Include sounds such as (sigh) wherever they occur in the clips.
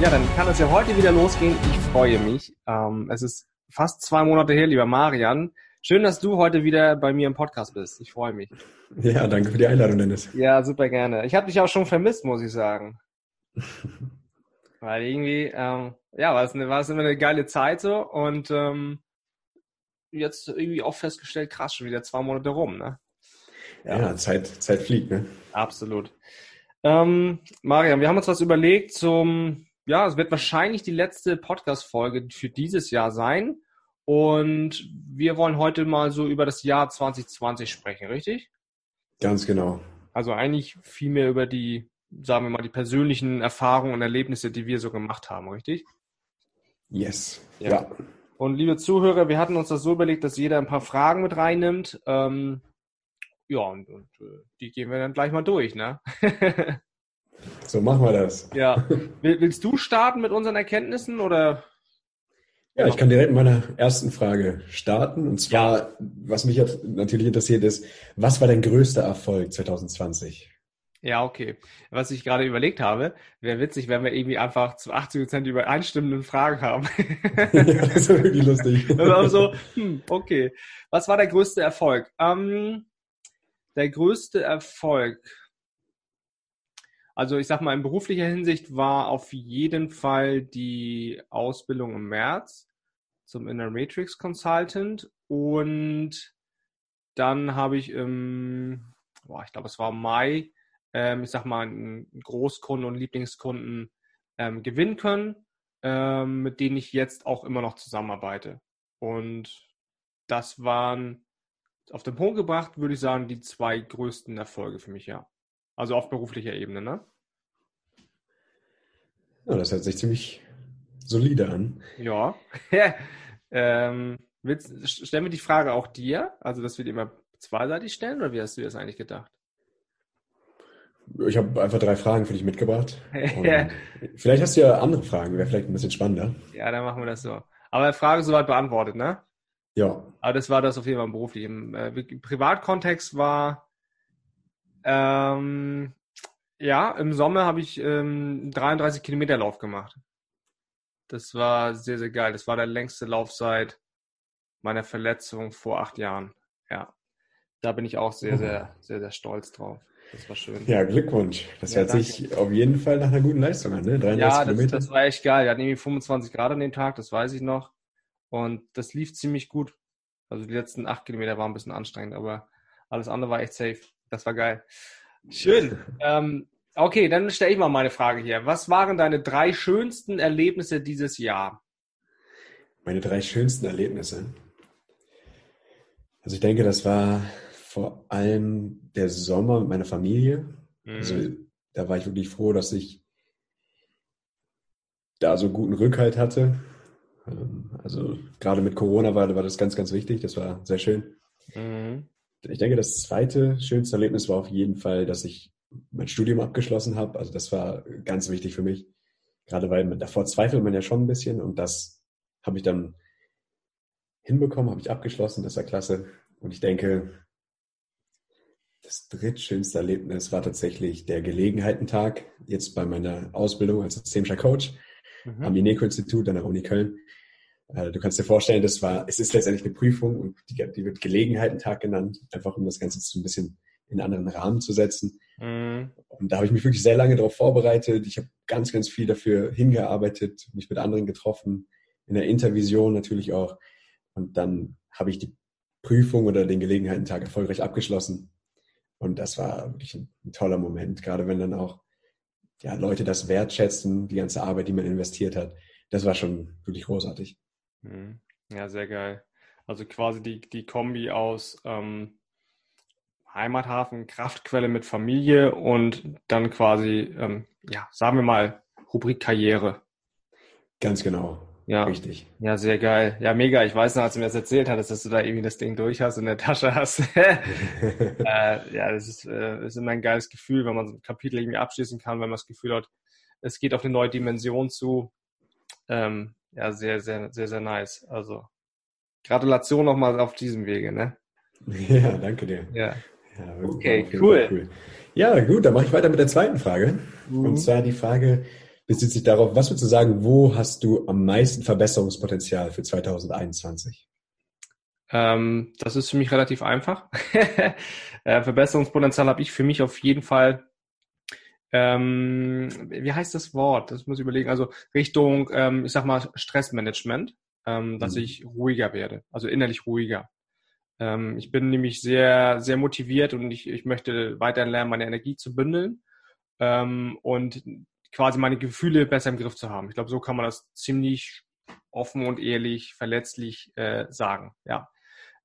Ja, dann kann es ja heute wieder losgehen. Ich freue mich. Ähm, es ist fast zwei Monate her, lieber Marian. Schön, dass du heute wieder bei mir im Podcast bist. Ich freue mich. Ja, danke für die Einladung, Dennis. Ja, super gerne. Ich habe dich auch schon vermisst, muss ich sagen. (laughs) Weil irgendwie, ähm, ja, war es, eine, war es immer eine geile Zeit so und ähm, jetzt irgendwie auch festgestellt, krass, schon wieder zwei Monate rum, ne? Ja, ja Zeit, Zeit fliegt, ne? Absolut. Ähm, Marian, wir haben uns was überlegt zum ja, es wird wahrscheinlich die letzte Podcast-Folge für dieses Jahr sein. Und wir wollen heute mal so über das Jahr 2020 sprechen, richtig? Ganz genau. Also eigentlich viel mehr über die, sagen wir mal, die persönlichen Erfahrungen und Erlebnisse, die wir so gemacht haben, richtig? Yes. Ja. ja. Und liebe Zuhörer, wir hatten uns das so überlegt, dass jeder ein paar Fragen mit reinnimmt. Ähm, ja, und, und äh, die gehen wir dann gleich mal durch, ne? (laughs) So machen wir das. Ja. Willst du starten mit unseren Erkenntnissen oder? Ja, ich kann direkt mit meiner ersten Frage starten. Und zwar, ja. was mich jetzt natürlich interessiert ist, was war dein größter Erfolg 2020? Ja, okay. Was ich gerade überlegt habe, wäre witzig, wenn wir irgendwie einfach zu 80 Prozent übereinstimmenden Fragen haben. (laughs) ja, das wäre wirklich lustig. (laughs) so, hm, okay. Was war der größte Erfolg? Ähm, der größte Erfolg. Also ich sag mal, in beruflicher Hinsicht war auf jeden Fall die Ausbildung im März zum Inner Matrix Consultant und dann habe ich im, boah, ich glaube es war Mai, ähm, ich sag mal, einen Großkunden und Lieblingskunden ähm, gewinnen können, ähm, mit denen ich jetzt auch immer noch zusammenarbeite. Und das waren auf den Punkt gebracht, würde ich sagen, die zwei größten Erfolge für mich, ja. Also auf beruflicher Ebene, ne? Ja, das hört sich ziemlich solide an. Ja. (laughs) ähm, willst, stellen wir die Frage auch dir? Also, dass wir die immer zweiseitig stellen oder wie hast du das eigentlich gedacht? Ich habe einfach drei Fragen für dich mitgebracht. (laughs) vielleicht hast du ja andere Fragen, wäre vielleicht ein bisschen spannender. Ja, dann machen wir das so. Aber Frage soweit beantwortet, ne? Ja. Aber das war das auf jeden Fall beruflich. Im, äh, Im Privatkontext war ähm, ja, im Sommer habe ich ähm, 33 Kilometer Lauf gemacht. Das war sehr, sehr geil. Das war der längste Lauf seit meiner Verletzung vor acht Jahren. Ja, da bin ich auch sehr, mhm. sehr, sehr, sehr stolz drauf. Das war schön. Ja, Glückwunsch. Das ja, hört danke. sich auf jeden Fall nach einer guten Leistung an, ne? 33 ja, das, Kilometer. das war echt geil. Wir hatten irgendwie 25 Grad an dem Tag, das weiß ich noch. Und das lief ziemlich gut. Also die letzten acht Kilometer waren ein bisschen anstrengend, aber alles andere war echt safe. Das war geil. Schön. Ähm, okay, dann stelle ich mal meine Frage hier. Was waren deine drei schönsten Erlebnisse dieses Jahr? Meine drei schönsten Erlebnisse. Also ich denke, das war vor allem der Sommer mit meiner Familie. Mhm. Also da war ich wirklich froh, dass ich da so guten Rückhalt hatte. Ähm, also gerade mit Corona war, war das ganz, ganz wichtig. Das war sehr schön. Mhm ich denke, das zweite schönste Erlebnis war auf jeden Fall, dass ich mein Studium abgeschlossen habe. Also das war ganz wichtig für mich. Gerade weil man, davor zweifelt man ja schon ein bisschen und das habe ich dann hinbekommen, habe ich abgeschlossen, das war klasse. Und ich denke, das drittschönste Erlebnis war tatsächlich der Gelegenheitentag, jetzt bei meiner Ausbildung als systemischer Coach mhm. am INECO-Institut an der Uni Köln. Äh, du kannst dir vorstellen, das war, es ist letztendlich eine Prüfung und die, die wird Gelegenheitentag genannt, einfach um das Ganze so ein bisschen in einen anderen Rahmen zu setzen. Mhm. Und da habe ich mich wirklich sehr lange darauf vorbereitet. Ich habe ganz, ganz viel dafür hingearbeitet, mich mit anderen getroffen, in der Intervision natürlich auch. Und dann habe ich die Prüfung oder den Gelegenheitentag erfolgreich abgeschlossen. Und das war wirklich ein, ein toller Moment, gerade wenn dann auch ja, Leute das wertschätzen, die ganze Arbeit, die man investiert hat. Das war schon wirklich großartig. Mhm. Ja, sehr geil. Also quasi die, die Kombi aus ähm, Heimathafen, Kraftquelle mit Familie und dann quasi, ähm, ja, sagen wir mal, Rubrik Karriere. Ganz genau. Ja. Richtig. Ja, sehr geil. Ja, mega. Ich weiß noch, als du mir das erzählt hattest, dass du da irgendwie das Ding durch hast und in der Tasche hast. (laughs) (laughs) äh, ja, das ist, äh, ist immer ein geiles Gefühl, wenn man so ein Kapitel irgendwie abschließen kann, wenn man das Gefühl hat, es geht auf eine neue Dimension zu. Ähm, ja, sehr, sehr, sehr, sehr nice. Also Gratulation nochmal auf diesem Wege, ne? (laughs) Ja, danke dir. Ja. ja okay, cool. cool. Ja, gut, dann mache ich weiter mit der zweiten Frage. Mhm. Und zwar die Frage, bezieht sich darauf, was würdest du sagen, wo hast du am meisten Verbesserungspotenzial für 2021? Ähm, das ist für mich relativ einfach. (laughs) äh, Verbesserungspotenzial habe ich für mich auf jeden Fall. Ähm, wie heißt das Wort? Das muss ich überlegen. Also Richtung, ähm, ich sag mal, Stressmanagement, ähm, dass mhm. ich ruhiger werde, also innerlich ruhiger. Ähm, ich bin nämlich sehr, sehr motiviert und ich, ich möchte weiterhin lernen, meine Energie zu bündeln. Ähm, und quasi meine Gefühle besser im Griff zu haben. Ich glaube, so kann man das ziemlich offen und ehrlich, verletzlich äh, sagen. Ja,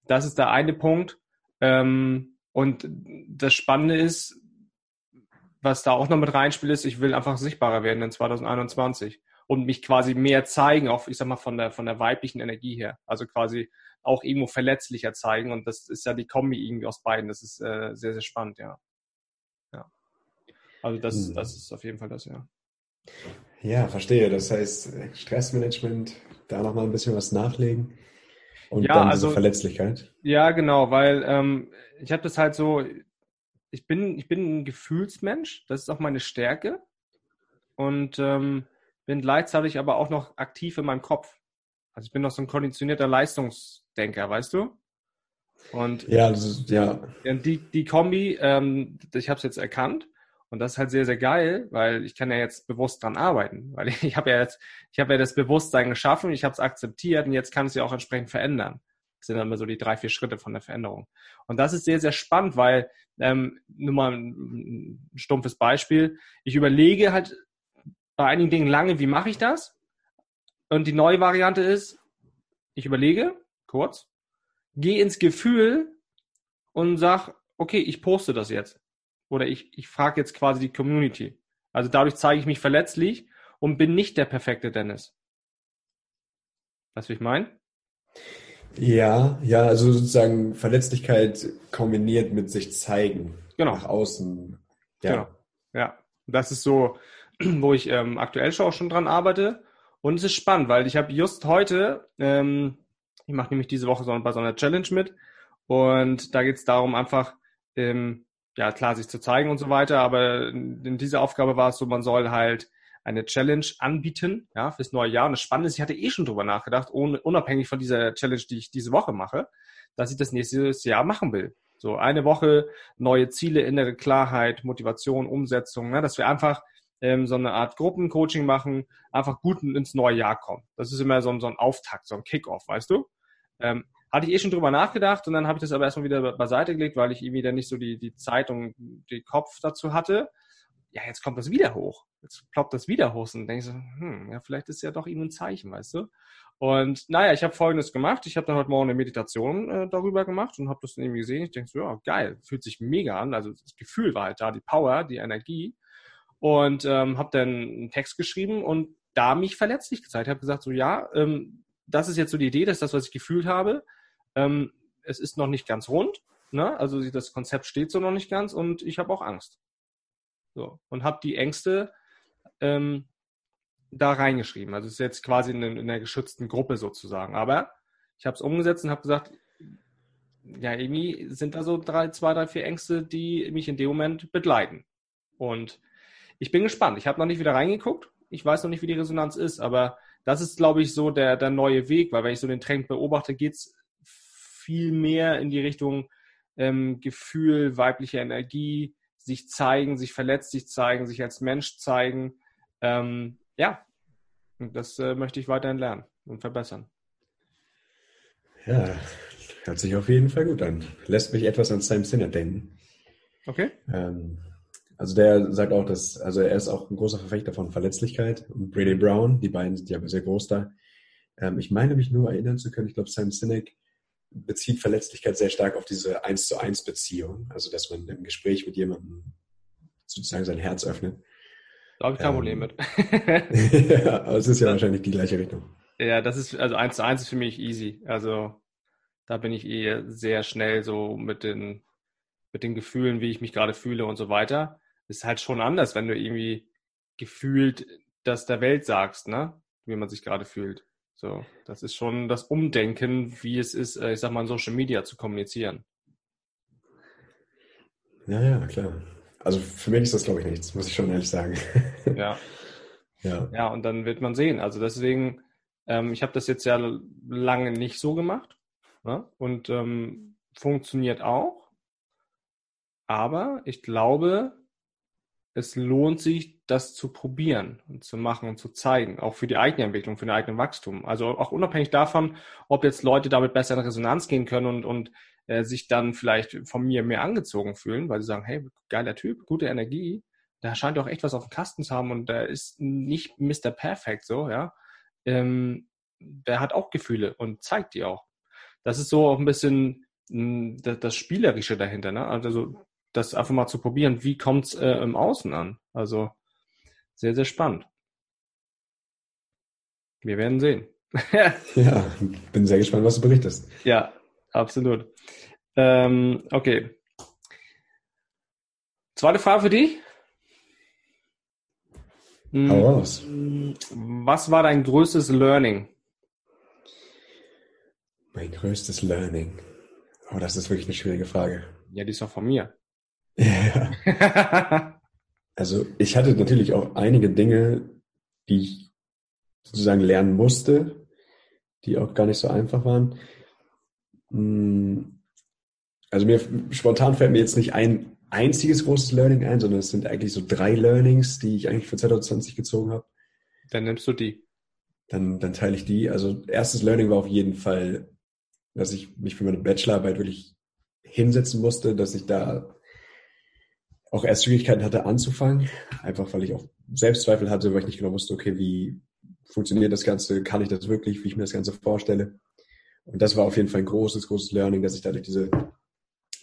das ist der eine Punkt. Ähm, und das Spannende ist, was da auch noch mit reinspielt, ist, ich will einfach sichtbarer werden in 2021 und mich quasi mehr zeigen, auch ich sag mal von der von der weiblichen Energie her. Also quasi auch irgendwo verletzlicher zeigen und das ist ja die Kombi irgendwie aus beiden. Das ist äh, sehr sehr spannend, ja. Ja. Also das, hm. das ist auf jeden Fall das, ja. Ja, verstehe. Das heißt, Stressmanagement, da nochmal ein bisschen was nachlegen. Und ja, dann diese also, Verletzlichkeit. Ja, genau, weil ähm, ich habe das halt so, ich bin, ich bin ein Gefühlsmensch, das ist auch meine Stärke. Und ähm, bin gleichzeitig aber auch noch aktiv in meinem Kopf. Also ich bin noch so ein konditionierter Leistungsdenker, weißt du? Und ja, ist, ja. Die, die Kombi, ähm, ich habe es jetzt erkannt und das ist halt sehr, sehr geil, weil ich kann ja jetzt bewusst dran arbeiten. Weil (laughs) ich, ich habe ja jetzt, ich habe ja das Bewusstsein geschaffen, ich habe es akzeptiert und jetzt kann es ja auch entsprechend verändern. Das sind dann immer so die drei, vier Schritte von der Veränderung. Und das ist sehr, sehr spannend, weil, ähm, nur mal ein, stumpfes Beispiel, ich überlege halt bei einigen Dingen lange, wie mache ich das? Und die neue Variante ist, ich überlege, kurz, gehe ins Gefühl und sag, okay, ich poste das jetzt oder ich, ich frage jetzt quasi die Community. Also dadurch zeige ich mich verletzlich und bin nicht der perfekte Dennis. Weißt du, ich meine? Ja, ja, also sozusagen Verletzlichkeit kombiniert mit sich zeigen. Genau. Nach außen. Ja. Genau. Ja. Das ist so, (clears throat) wo ich ähm, aktuell schon auch schon dran arbeite. Und es ist spannend, weil ich habe just heute, ähm, ich mache nämlich diese Woche so, bei so einer Challenge mit. Und da geht es darum, einfach ähm, ja klar, sich zu zeigen und so weiter, aber in dieser Aufgabe war es so, man soll halt eine Challenge anbieten, ja, fürs neue Jahr. Und das Spannende ist, ich hatte eh schon drüber nachgedacht, ohne, unabhängig von dieser Challenge, die ich diese Woche mache, dass ich das nächste Jahr machen will. So eine Woche, neue Ziele, innere Klarheit, Motivation, Umsetzung, ne, dass wir einfach ähm, so eine Art Gruppencoaching machen, einfach gut ins neue Jahr kommen. Das ist immer so, so ein Auftakt, so ein Kickoff, weißt du? Ähm, hatte ich eh schon drüber nachgedacht und dann habe ich das aber erstmal wieder beiseite gelegt, weil ich irgendwie dann nicht so die, die Zeit und den Kopf dazu hatte. Ja, jetzt kommt das wieder hoch. Jetzt ploppt das wieder hoch und denke ich so, hm, ja, vielleicht ist ja doch irgendwie ein Zeichen, weißt du? Und naja, ich habe Folgendes gemacht. Ich habe dann heute Morgen eine Meditation äh, darüber gemacht und habe das dann irgendwie gesehen. Ich denke so, ja, geil, fühlt sich mega an. Also das Gefühl war halt da, die Power, die Energie. Und ähm, habe dann einen Text geschrieben und da mich verletzlich gezeigt. Ich habe gesagt, so ja, ähm, das ist jetzt so die Idee, das ist das, was ich gefühlt habe. Ähm, es ist noch nicht ganz rund, ne? also das Konzept steht so noch nicht ganz und ich habe auch Angst. So, und habe die Ängste ähm, da reingeschrieben. Also es ist jetzt quasi in, in einer geschützten Gruppe sozusagen. Aber ich habe es umgesetzt und habe gesagt, ja, irgendwie sind da so drei, zwei, drei, vier Ängste, die mich in dem Moment begleiten. Und ich bin gespannt. Ich habe noch nicht wieder reingeguckt. Ich weiß noch nicht, wie die Resonanz ist, aber das ist, glaube ich, so der, der neue Weg, weil wenn ich so den Trend beobachte, geht es viel mehr in die Richtung ähm, Gefühl, weibliche Energie, sich zeigen, sich verletzlich zeigen, sich als Mensch zeigen. Ähm, ja, das äh, möchte ich weiterhin lernen und verbessern. Ja, hört sich auf jeden Fall gut an. Lässt mich etwas an Sam Sinner denken. Okay. Ähm, also der sagt auch, dass, also er ist auch ein großer Verfechter von Verletzlichkeit und Brady Brown, die beiden sind ja sehr groß da. Ähm, ich meine mich nur erinnern zu können, ich glaube Sam Sinek bezieht Verletzlichkeit sehr stark auf diese eins zu eins Beziehung. Also, dass man im Gespräch mit jemandem sozusagen sein Herz öffnet. Da habe ich kein ähm, Problem mit. (laughs) (laughs) ja, aber es ist ja das, wahrscheinlich die gleiche Richtung. Ja, das ist, also eins zu eins ist für mich easy. Also, da bin ich eh sehr schnell so mit den, mit den Gefühlen, wie ich mich gerade fühle und so weiter. Ist halt schon anders, wenn du irgendwie gefühlt das der Welt sagst, ne? Wie man sich gerade fühlt. So, das ist schon das Umdenken, wie es ist, äh, ich sag mal, in Social Media zu kommunizieren. Ja, ja, klar. Also für mich ist das, glaube ich, nichts, muss ich schon ehrlich sagen. (laughs) Ja. ja. Ja, und dann wird man sehen. Also deswegen, ähm, ich habe das jetzt ja lange nicht so gemacht ne? und ähm, funktioniert auch. Aber ich glaube, es lohnt sich, das zu probieren und zu machen und zu zeigen, auch für die eigene Entwicklung, für den eigenen Wachstum. Also auch unabhängig davon, ob jetzt Leute damit besser in Resonanz gehen können und, und äh, sich dann vielleicht von mir mehr angezogen fühlen, weil sie sagen, hey, geiler Typ, gute Energie, der scheint auch echt was auf dem Kasten zu haben und der ist nicht Mr. Perfect so, ja. Ähm, der hat auch Gefühle und zeigt die auch. Das ist so auch ein bisschen hm, das, das Spielerische dahinter, ne? Also das einfach mal zu probieren, wie kommt's äh, im Außen an? Also sehr, sehr spannend. Wir werden sehen. (laughs) ja, bin sehr gespannt, was du berichtest. Ja, absolut. Ähm, okay. Zweite Frage für dich. Hm, Hau raus. Was war dein größtes Learning? Mein größtes Learning. Oh, das ist wirklich eine schwierige Frage. Ja, die ist auch von mir. Ja. also ich hatte natürlich auch einige Dinge, die ich sozusagen lernen musste, die auch gar nicht so einfach waren. Hm, also mir spontan fällt mir jetzt nicht ein einziges großes Learning ein, sondern es sind eigentlich so drei Learnings, die ich eigentlich für 2020 gezogen habe. Dann nimmst du die. Dann, dann teile ich die. Also erstes Learning war auf jeden Fall, dass ich mich für meine Bachelorarbeit wirklich hinsetzen musste, dass ich da auch erst Schwierigkeiten hatte anzufangen, einfach weil ich auch Selbstzweifel hatte, weil ich nicht genau wusste, okay, wie funktioniert das Ganze, kann ich das wirklich, wie ich mir das Ganze vorstelle. Und das war auf jeden Fall ein großes, großes Learning, dass ich da durch diese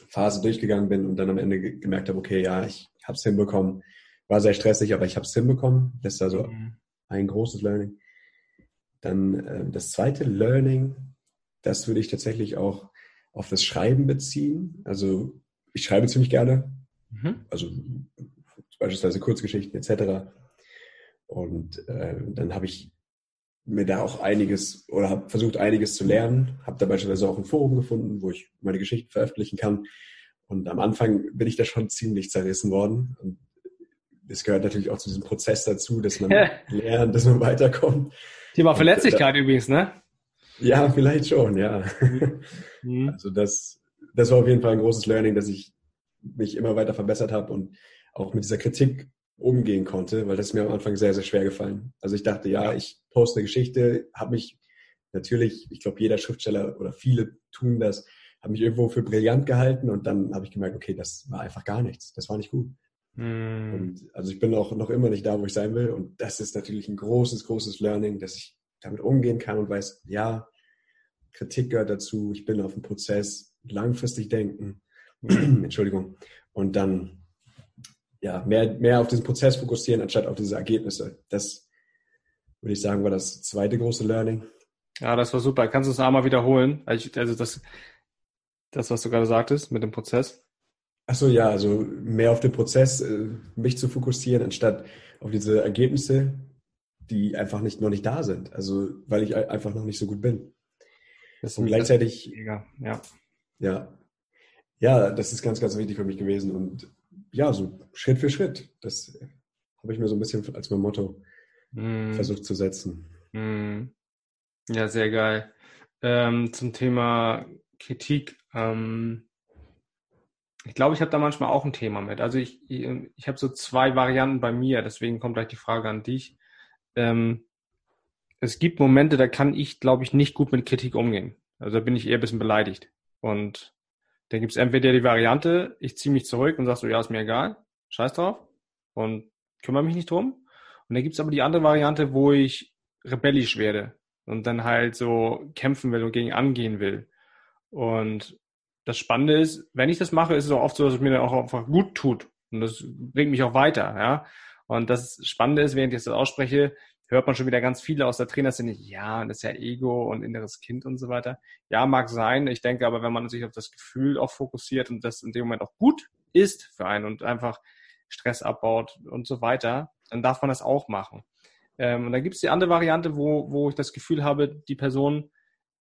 Phase durchgegangen bin und dann am Ende gemerkt habe, okay, ja, ich habe es hinbekommen. War sehr stressig, aber ich habe es hinbekommen. Das ist also mhm. ein großes Learning. Dann äh, das zweite Learning, das würde ich tatsächlich auch auf das Schreiben beziehen. Also ich schreibe ziemlich gerne, Mhm. Also beispielsweise Kurzgeschichten etc. Und äh, dann habe ich mir da auch einiges oder habe versucht, einiges zu lernen. Habe da beispielsweise auch ein Forum gefunden, wo ich meine Geschichten veröffentlichen kann. Und am Anfang bin ich da schon ziemlich zerrissen worden. Und es gehört natürlich auch zu diesem Prozess dazu, dass man (laughs) lernt, dass man weiterkommt. Thema Verletzlichkeit und, übrigens, ne? Ja, vielleicht schon, ja. Mhm. (laughs) Also das, das war auf jeden Fall ein großes Learning, dass ich mich immer weiter verbessert habe und auch mit dieser Kritik umgehen konnte, weil das ist mir am Anfang sehr, sehr schwer gefallen. Also ich dachte, ja, ich poste eine Geschichte, habe mich natürlich, ich glaube, jeder Schriftsteller oder viele tun das, habe mich irgendwo für brillant gehalten und dann habe ich gemerkt, okay, das war einfach gar nichts, das war nicht gut. Mm. Und also ich bin auch noch immer nicht da, wo ich sein will und das ist natürlich ein großes, großes Learning, dass ich damit umgehen kann und weiß, ja, Kritik gehört dazu, ich bin auf dem Prozess, langfristig denken (clears throat) Entschuldigung. Und dann ja, mehr, mehr auf diesen Prozess fokussieren, anstatt auf diese Ergebnisse. Das würde ich sagen, war das zweite große Learning. Ja, das war super. Kannst du es einmal wiederholen? Also das, das, was du gerade sagtest mit dem Prozess. Achso, ja, also mehr auf den Prozess, äh, mich zu fokussieren, anstatt auf diese Ergebnisse, die einfach nicht, noch nicht da sind. Also, weil ich einfach noch nicht so gut bin. Das und gleichzeitig, ja. ja, ja, das ist ganz, ganz wichtig für mich gewesen. Und ja, so Schritt für Schritt. Das habe ich mir so ein bisschen als mein Motto mm. versucht zu setzen. Mm. Ja, sehr geil. Ähm, zum Thema Kritik. Ähm, ich glaube, ich habe da manchmal auch ein Thema mit. Also ich, ich, ich habe so zwei Varianten bei mir, deswegen kommt gleich die Frage an dich. Ähm, es gibt Momente, da kann ich, glaube ich, nicht gut mit Kritik umgehen. Also da bin ich eher ein bisschen beleidigt. Und dann gibt es entweder die Variante, ich ziehe mich zurück und sagst so, ja, ist mir egal, scheiß drauf und kümmere mich nicht drum. Und dann gibt es aber die andere Variante, wo ich rebellisch werde und dann halt so kämpfen will und gegen angehen will. Und das Spannende ist, wenn ich das mache, ist es auch oft so, dass es mir dann auch einfach gut tut. Und das bringt mich auch weiter, ja. Und das Spannende ist, während ich das ausspreche, hört man schon wieder ganz viele aus der Trainerszene, ja, das ist ja Ego und inneres Kind und so weiter. Ja, mag sein. Ich denke aber, wenn man sich auf das Gefühl auch fokussiert und das in dem Moment auch gut ist für einen und einfach Stress abbaut und so weiter, dann darf man das auch machen. Ähm, und dann gibt es die andere Variante, wo, wo ich das Gefühl habe, die Person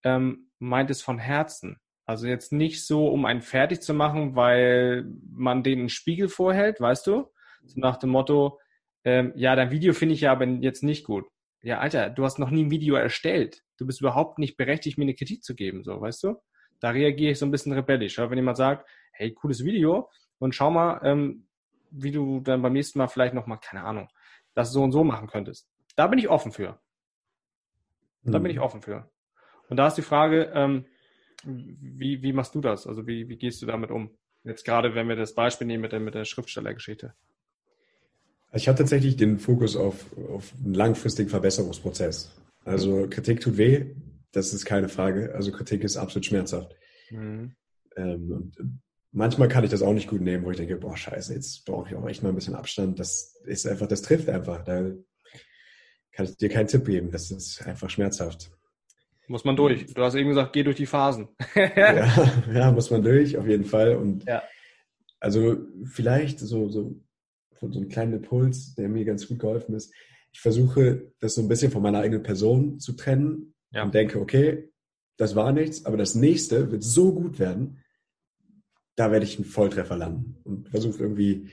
ähm, meint es von Herzen. Also jetzt nicht so, um einen fertig zu machen, weil man den einen Spiegel vorhält, weißt du? So nach dem Motto, ähm, ja, dein Video finde ich ja aber jetzt nicht gut. Ja, Alter, du hast noch nie ein Video erstellt. Du bist überhaupt nicht berechtigt, mir eine Kritik zu geben, so, weißt du? Da reagiere ich so ein bisschen rebellisch. Wenn jemand sagt, hey, cooles Video und schau mal, ähm, wie du dann beim nächsten Mal vielleicht nochmal, keine Ahnung, das so und so machen könntest. Da bin ich offen für. Da hm. bin ich mhm. offen für. Und da ist die Frage, ähm, wie, wie machst du das? Also wie, wie gehst du damit um? Jetzt gerade, wenn wir das Beispiel nehmen mit der, mit der Schriftstellergeschichte. Ich habe tatsächlich den Fokus auf, auf einen langfristigen Verbesserungsprozess. Also Kritik tut weh, das ist keine Frage. Also Kritik ist absolut schmerzhaft. Mhm. Ähm, und manchmal kann ich das auch nicht gut nehmen, wo ich denke, boah, scheiße, jetzt brauche ich auch echt mal ein bisschen Abstand. Das ist einfach, das trifft einfach. Da kann ich dir keinen Tipp geben. Das ist einfach schmerzhaft. Muss man durch. Du hast eben gesagt, geh durch die Phasen. (laughs) ja, ja, muss man durch, auf jeden Fall. Und ja. also vielleicht so, so von so einem kleinen Impuls, der mir ganz gut geholfen ist. Ich versuche, das so ein bisschen von meiner eigenen Person zu trennen ja. und denke, okay, das war nichts, aber das nächste wird so gut werden, da werde ich einen Volltreffer landen und versuche irgendwie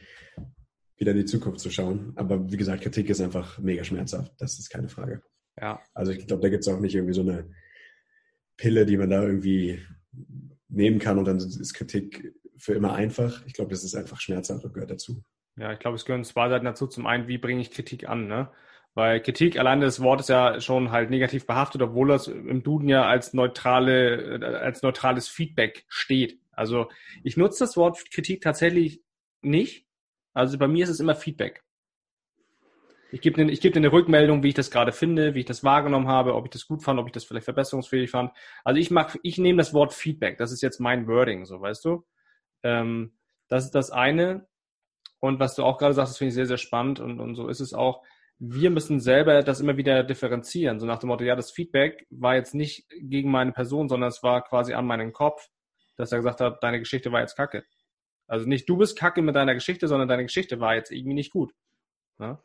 wieder in die Zukunft zu schauen. Aber wie gesagt, Kritik ist einfach mega schmerzhaft, das ist keine Frage. Ja. Also ich glaube, da gibt es auch nicht irgendwie so eine Pille, die man da irgendwie nehmen kann und dann ist Kritik für immer einfach. Ich glaube, das ist einfach schmerzhaft und gehört dazu. Ja, ich glaube, es gehören zwei Seiten dazu. Zum einen, wie bringe ich Kritik an, ne? Weil Kritik alleine das Wort ist ja schon halt negativ behaftet, obwohl das im Duden ja als neutrale, als neutrales Feedback steht. Also ich nutze das Wort Kritik tatsächlich nicht. Also bei mir ist es immer Feedback. Ich gebe ich gebe eine Rückmeldung, wie ich das gerade finde, wie ich das wahrgenommen habe, ob ich das gut fand, ob ich das vielleicht verbesserungsfähig fand. Also ich mag, ich nehme das Wort Feedback. Das ist jetzt mein Wording, so weißt du. Ähm, das ist das eine. Und was du auch gerade sagst, das finde ich sehr, sehr spannend und, und so ist es auch. Wir müssen selber das immer wieder differenzieren. So nach dem Motto, ja, das Feedback war jetzt nicht gegen meine Person, sondern es war quasi an meinen Kopf, dass er gesagt hat, deine Geschichte war jetzt kacke. Also nicht du bist kacke mit deiner Geschichte, sondern deine Geschichte war jetzt irgendwie nicht gut. Ja?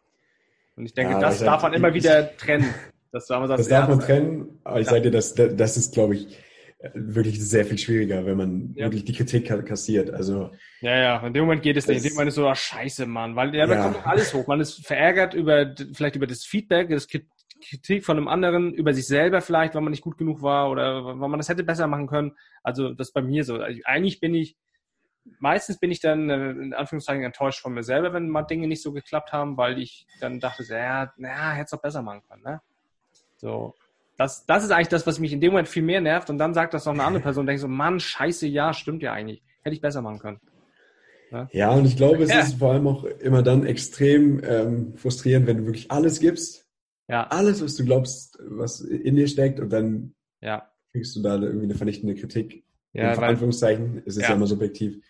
Und ich denke, ja, das darf man immer wieder trennen. Das, darf man trennen, aber ich ja. sage dir, das, das ist, glaube ich, wirklich sehr viel schwieriger, wenn man ja. wirklich die Kritik kassiert. Also ja, ja, in dem Moment geht es nicht. In dem Moment ist so, ach, scheiße, Mann, weil ja, da ja. kommt alles hoch. Man ist verärgert über vielleicht über das Feedback, das Kritik von einem anderen, über sich selber vielleicht, weil man nicht gut genug war oder weil man das hätte besser machen können. Also das ist bei mir so. Also, eigentlich bin ich meistens bin ich dann äh, in Anführungszeichen enttäuscht von mir selber, wenn mal Dinge nicht so geklappt haben, weil ich dann dachte, ja, na, hätte es doch besser machen können. Ne? So, das, das ist eigentlich das, was mich in dem Moment viel mehr nervt. Und dann sagt das noch eine andere Person und denkt so, Mann, scheiße, ja, stimmt ja eigentlich. Hätte ich besser machen können. Ja, ja und ich glaube, es ja. ist vor allem auch immer dann extrem ähm, frustrierend, wenn du wirklich alles gibst. Ja. Alles, was du glaubst, was in dir steckt, und dann ja. kriegst du da irgendwie eine vernichtende Kritik. Ja, in Verantwortungszeichen ist es ja. ja immer subjektiv.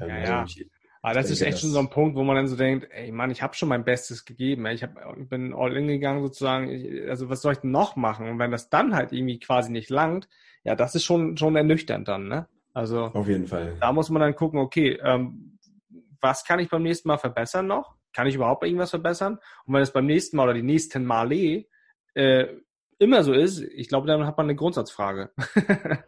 Ähm, ja, also ja. Aber das ist echt schon so ein Punkt, wo man dann so denkt, ey Mann, ich habe schon mein Bestes gegeben. Ich hab, bin all in gegangen sozusagen. Ich, also was soll ich denn noch machen? Und wenn das dann halt irgendwie quasi nicht langt, ja, das ist schon, schon ernüchternd dann, ne? Also auf jeden Fall. Da muss man dann gucken, okay, ähm, was kann ich beim nächsten Mal verbessern noch? Kann ich überhaupt irgendwas verbessern? Und wenn es beim nächsten Mal oder die nächsten Male äh, immer so ist, ich glaube, dann hat man eine Grundsatzfrage. (laughs)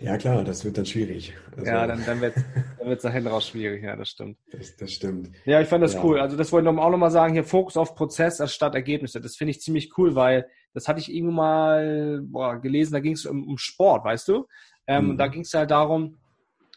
Ja, klar, das wird dann schwierig. Also, ja, dann, dann wird es dann wird's nach hinten raus schwierig, ja, das stimmt. Das, das stimmt. Ja, ich fand das ja. cool. Also das wollte ich auch nochmal sagen, hier Fokus auf Prozess anstatt Ergebnisse. Das finde ich ziemlich cool, weil das hatte ich irgendwann mal boah, gelesen, da ging es um, um, Sport, weißt du? Ähm, mhm. Da ging es halt darum,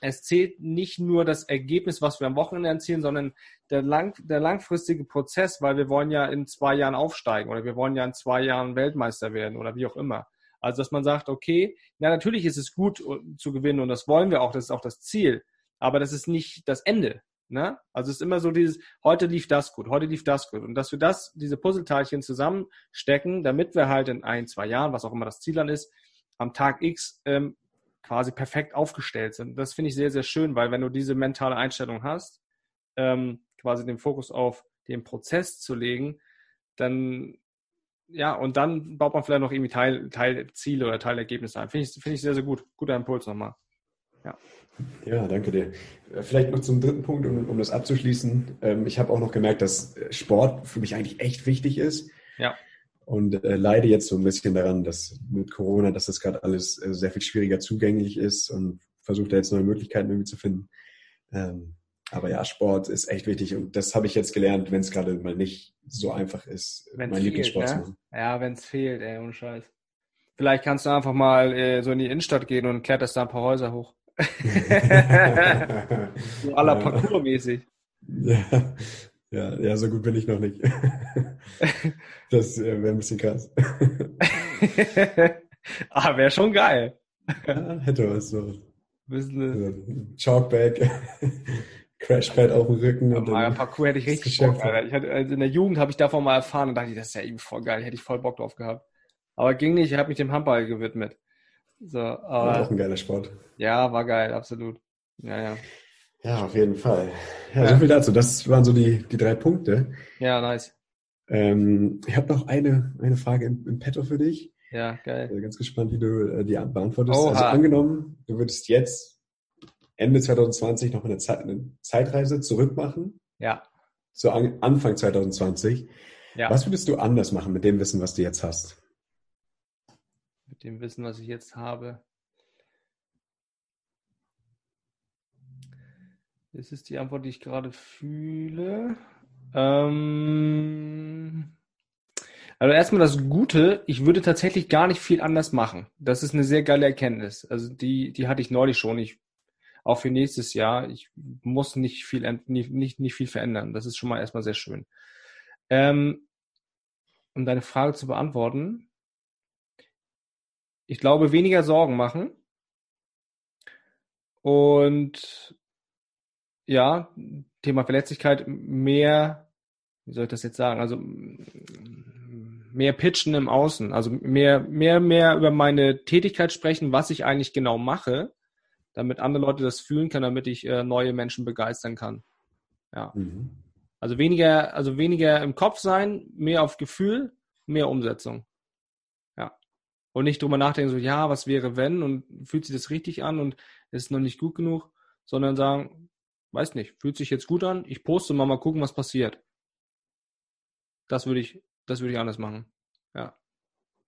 es zählt nicht nur das Ergebnis, was wir am Wochenende erzielen, sondern der, lang, der langfristige Prozess, weil wir wollen ja in zwei Jahren aufsteigen oder wir wollen ja in zwei Jahren Weltmeister werden oder wie auch immer. Also, dass man sagt, okay, na, natürlich ist es gut uh, zu gewinnen und das wollen wir auch, das ist auch das Ziel. Aber das ist nicht das Ende. Ne? Also es ist immer so dieses, heute lief das gut, heute lief das gut. Und dass wir das, diese Puzzleteilchen zusammenstecken, damit wir halt in ein, zwei Jahren, was auch immer das Ziel dann ist, am Tag X ähm, quasi perfekt aufgestellt sind. Das finde ich sehr, sehr schön, weil wenn du diese mentale Einstellung hast, ähm, quasi den Fokus auf den Prozess zu legen, dann ja, und dann baut man vielleicht noch irgendwie Teil, Teilziele oder Teilergebnisse ein. Finde ich, finde ich sehr, sehr gut. Guter Impuls nochmal. Ja. Ja, danke dir. Vielleicht noch zum dritten Punkt, um, um das abzuschließen. Ähm, ich habe auch noch gemerkt, dass Sport für mich eigentlich echt wichtig ist. Ja. Und äh, leide jetzt so ein bisschen daran, dass mit Corona, dass das gerade alles äh, sehr viel schwieriger zugänglich ist und versuche da jetzt neue Möglichkeiten irgendwie zu finden. Ähm, aber ja, Sport ist echt wichtig und das habe ich jetzt gelernt, wenn es gerade mal nicht so einfach ist, wenn's mein Lieblingssport ne? zu machen. Ja, wenn es fehlt, ey, ohne Scheiß. Vielleicht kannst du einfach mal äh, so in die Innenstadt gehen und kletterst da ein paar Häuser hoch. (laughs) so à la Parcours-mäßig. Ja. (laughs) ja, ja, so gut bin ich noch nicht. (laughs) das äh, wäre ein bisschen krass. ah, wäre schon geil. Ja, hätte was so. Bisschen, Chalkback. Crashpad auf dem Rücken. Und ja, Parkour hätte ich richtig Bock, Alter. Ich hatte, also in der Jugend habe ich davon mal erfahren und dachte, das ist ja eben voll geil, hätte ich voll Bock drauf gehabt. Aber ging nicht, ich habe mich dem Handball gewidmet. So, aber, war auch ein geiler Sport. Ja, war geil, absolut. Ja, ja. Ja, auf jeden Fall. Ja, ja. so viel dazu. Das waren so die, die drei Punkte. Ja, nice. Ähm, ich habe noch eine, eine Frage im, im Petto für dich. Ja, geil. Ich bin ganz gespannt, wie du äh, die beantwortest. Oha. Also angenommen, du würdest jetzt Ende 2020 noch eine, Zeit, eine Zeitreise zurück machen. Ja. Zu Anfang 2020. Ja. Was würdest du anders machen mit dem Wissen, was du jetzt hast? Mit dem Wissen, was ich jetzt habe. Das ist die Antwort, die ich gerade fühle. Ähm, also erstmal das Gute, ich würde tatsächlich gar nicht viel anders machen. Das ist eine sehr geile Erkenntnis. Also die, die hatte ich neulich schon. Ich auch für nächstes Jahr. Ich muss nicht viel, nicht, nicht, viel verändern. Das ist schon mal erstmal sehr schön. Ähm, um deine Frage zu beantworten, ich glaube, weniger Sorgen machen und ja, Thema Verletzlichkeit, mehr, wie soll ich das jetzt sagen, also mehr pitchen im Außen, also mehr, mehr, mehr über meine Tätigkeit sprechen, was ich eigentlich genau mache damit andere Leute das fühlen können, damit ich äh, neue Menschen begeistern kann. Ja. Mhm. Also weniger, also weniger im Kopf sein, mehr auf Gefühl, mehr Umsetzung. Ja. Und nicht drüber nachdenken, so, ja, was wäre wenn und fühlt sich das richtig an und ist noch nicht gut genug, sondern sagen, weiß nicht, fühlt sich jetzt gut an, ich poste mal, mal gucken, was passiert. Das würde ich, das würde ich anders machen. Ja.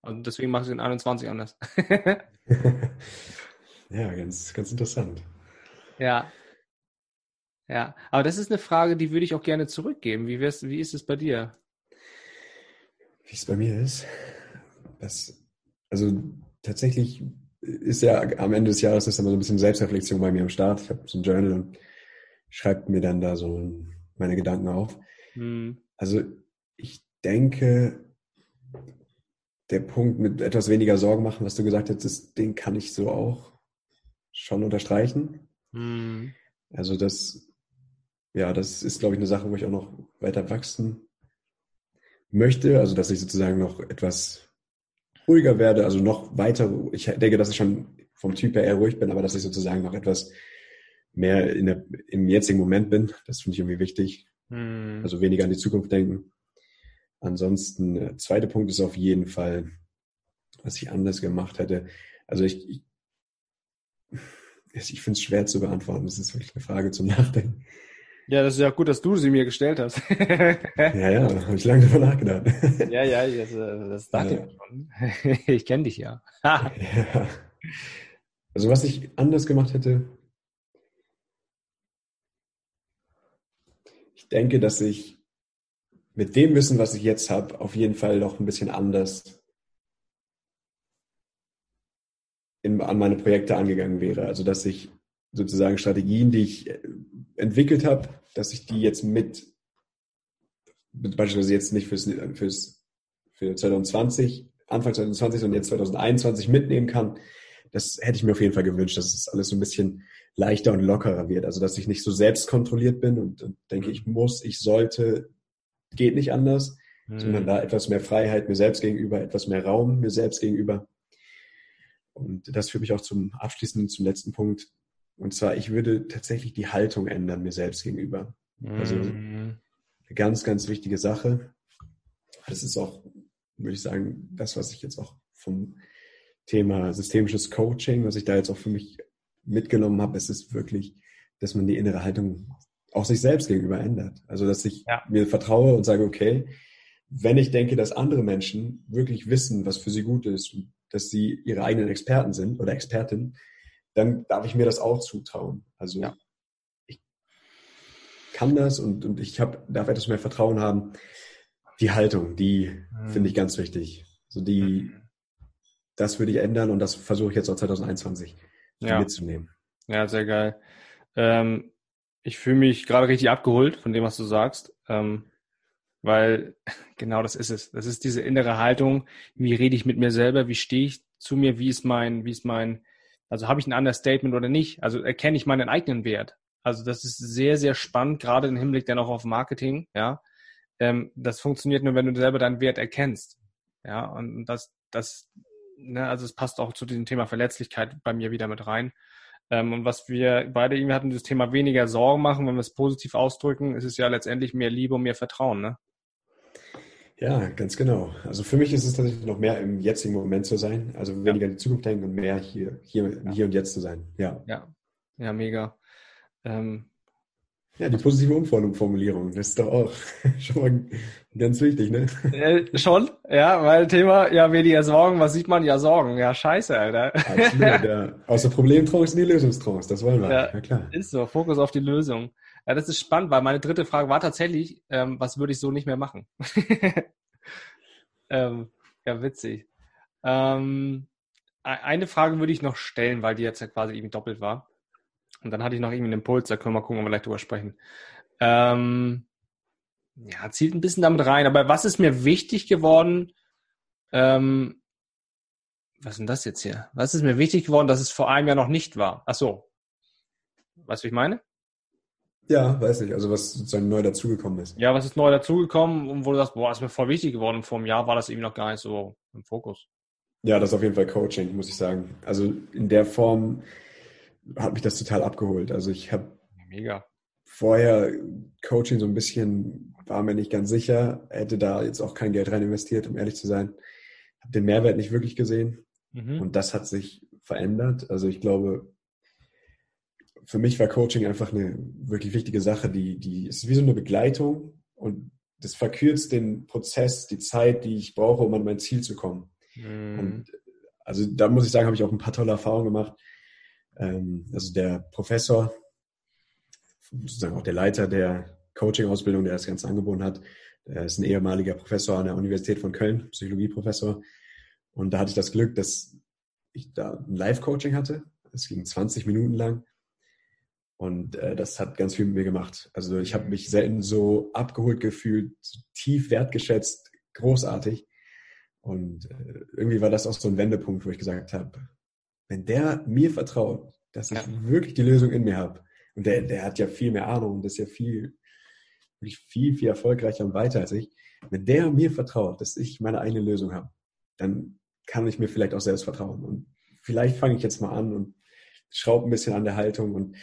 Und deswegen mache ich es in 21 anders. (laughs) (laughs) Ja, ganz, ganz interessant. Ja. Ja, aber das ist eine Frage, die würde ich auch gerne zurückgeben. Wie, wär's, wie ist es bei dir? Wie es bei mir ist? Das, also tatsächlich ist ja am Ende des Jahres ist immer so ein bisschen Selbstreflexion bei mir am Start. Ich habe so ein Journal und schreibe mir dann da so meine Gedanken auf. Hm. Also ich denke, der Punkt mit etwas weniger Sorgen machen, was du gesagt hast, den kann ich so auch schon unterstreichen. Mhm. Also das, ja, das ist, glaube ich, eine Sache, wo ich auch noch weiter wachsen möchte. Also dass ich sozusagen noch etwas ruhiger werde, also noch weiter. Ich denke, dass ich schon vom Typ her eher ruhig bin, aber dass ich sozusagen noch etwas mehr in der, im jetzigen Moment bin. Das finde ich irgendwie wichtig. Mhm. Also weniger an die Zukunft denken. Ansonsten, äh, zweiter Punkt ist auf jeden Fall, was ich anders gemacht hätte. Also ich, ich ich finde es schwer zu beantworten. Das ist wirklich eine Frage zum Nachdenken. Ja, das ist ja gut, dass du sie mir gestellt hast. (laughs) ja, ja, habe ich lange darüber nachgedacht. ja, ja, das, das dachte ja. ich schon. (laughs) ich kenne dich ja. (laughs) ja. Also was ich anders gemacht hätte, ich denke, dass ich mit dem Wissen, was ich jetzt habe, auf jeden Fall noch ein bisschen anders in, an meine Projekte angegangen wäre. Also dass ich sozusagen Strategien, die ich äh, entwickelt habe, dass ich die jetzt mit, beispielsweise jetzt nicht fürs, fürs für 2020, Anfang 2020, sondern jetzt 2021 mitnehmen kann. Das hätte ich mir auf jeden Fall gewünscht, dass es alles so ein bisschen leichter und lockerer wird. Also dass ich nicht so selbst kontrolliert bin und, und denke, ich muss, ich sollte, geht nicht anders, mhm. sondern da etwas mehr Freiheit mir selbst gegenüber, etwas mehr Raum mir selbst gegenüber Und das führt mich auch zum abschließenden, zum letzten Punkt. Und zwar, ich würde tatsächlich die Haltung ändern mir selbst gegenüber. Also mhm. eine ganz, ganz wichtige Sache. Das ist auch, würde ich sagen, das, was ich jetzt auch vom Thema systemisches Coaching, was ich da jetzt auch für mich mitgenommen habe, es ist wirklich, dass man die innere Haltung auch sich selbst gegenüber ändert. Also, dass ich ja. mir vertraue und sage, okay, wenn ich denke, dass andere Menschen wirklich wissen, was für sie gut ist dass sie ihre eigenen Experten sind oder Expertin, dann darf ich mir das auch zutrauen. Also ja. ich kann das und, und ich hab, darf etwas mehr Vertrauen haben. Die Haltung, die mhm. finde ich ganz wichtig. So also die, mhm. das würde ich ändern und das versuche ich jetzt auch 2021 ja. mitzunehmen. Ja, sehr geil. Ähm, ich fühle mich gerade richtig abgeholt von dem, was du sagst. Ähm, weil (laughs) genau das ist es. Das ist diese innere Haltung. Wie rede ich mit mir selber? Wie stehe ich zu mir? Wie ist mein, wie ist mein, also habe ich ein Understatement oder nicht? Also erkenne ich meinen eigenen Wert? Also das ist sehr, sehr spannend, gerade im Hinblick dann auch auf Marketing, ja. Ähm, das funktioniert nur, wenn du selber deinen Wert erkennst. Ja, und das, das, ne, also es passt auch zu diesem Thema Verletzlichkeit bei mir wieder mit rein. Ähm, und was wir beide irgendwie hatten, das Thema weniger Sorgen machen, wenn wir es positiv ausdrücken, ist es ja letztendlich mehr Liebe und mehr Vertrauen, ne? Ja, ganz genau. Also für mich ist es tatsächlich noch mehr im jetzigen Moment zu sein, also weniger in die Zukunft denken und mehr hier, hier, ja. hier und jetzt zu sein. Ja. Ja, ja mega. Ähm, ja, die positive Umformulierung, das ist doch auch (laughs) schon mal ganz wichtig, ne? Äh, schon, ja, weil Thema, ja, weniger Sorgen, was sieht man? Ja, Sorgen. Ja, scheiße, Alter. Absolut, ja. (laughs) Aus der Problemtrance in die Lösungstrance, das wollen wir. Ja, ja, klar. Ist so, Fokus auf die Lösung. Ja, das ist spannend, weil meine dritte Frage war tatsächlich, ähm, was würde ich so nicht mehr machen? (laughs) ähm, ja, witzig. Ähm, e-, eine Frage würde ich noch stellen, weil die jetzt ja quasi eben doppelt war. Und dann hatte ich noch irgendwie einen Impuls, da können wir mal gucken, ob wir gleich drüber sprechen. Ähm, ja, zielt ein bisschen damit rein, aber was ist mir wichtig geworden? Ähm, was ist denn das jetzt hier? Was ist mir wichtig geworden, dass es vor einem Jahr noch nicht war? Ach so. Weißt du, wie ich meine? Ja, weiß ich. Also was sozusagen neu dazugekommen ist. Ja, was ist neu dazugekommen und wo du sagst, boah, ist mir voll wichtig geworden. Vor einem Jahr war das eben noch gar nicht so im Fokus. Ja, das ist auf jeden Fall Coaching, muss ich sagen. Also in der Form hat mich das total abgeholt. Also ich habe mega vorher Coaching so ein bisschen war mir nicht ganz sicher, hätte da jetzt auch kein Geld rein investiert, um ehrlich zu sein. Habe den Mehrwert nicht wirklich gesehen mhm. und das hat sich verändert. Also ich glaube, für mich war Coaching einfach eine wirklich wichtige Sache, die, die ist wie so eine Begleitung und das verkürzt den Prozess, die Zeit, die ich brauche, um an mein Ziel zu kommen. Mhm. Und also da muss ich sagen, habe ich auch ein paar tolle Erfahrungen gemacht. Ähm, also der Professor, sozusagen auch der Leiter der Coaching-Ausbildung, der das Ganze angeboten hat, der ist ein ehemaliger Professor an der Universität von Köln, Psychologieprofessor. Und da hatte ich das Glück, dass ich da ein Live-Coaching hatte. Es ging 20 Minuten lang. Und äh, das hat ganz viel mit mir gemacht. Also ich habe mich selten so abgeholt gefühlt, so tief wertgeschätzt, großartig. Und äh, irgendwie war das auch so ein Wendepunkt, wo ich gesagt habe, wenn der mir vertraut, dass ich ja. wirklich die Lösung in mir habe, und der, der hat ja viel mehr Ahnung und ist ja viel, wirklich viel, viel erfolgreicher und weiter als ich, wenn der mir vertraut, dass ich meine eigene Lösung habe, dann kann ich mir vielleicht auch selbst vertrauen. Und vielleicht fange ich jetzt mal an und schraube ein bisschen an der Haltung und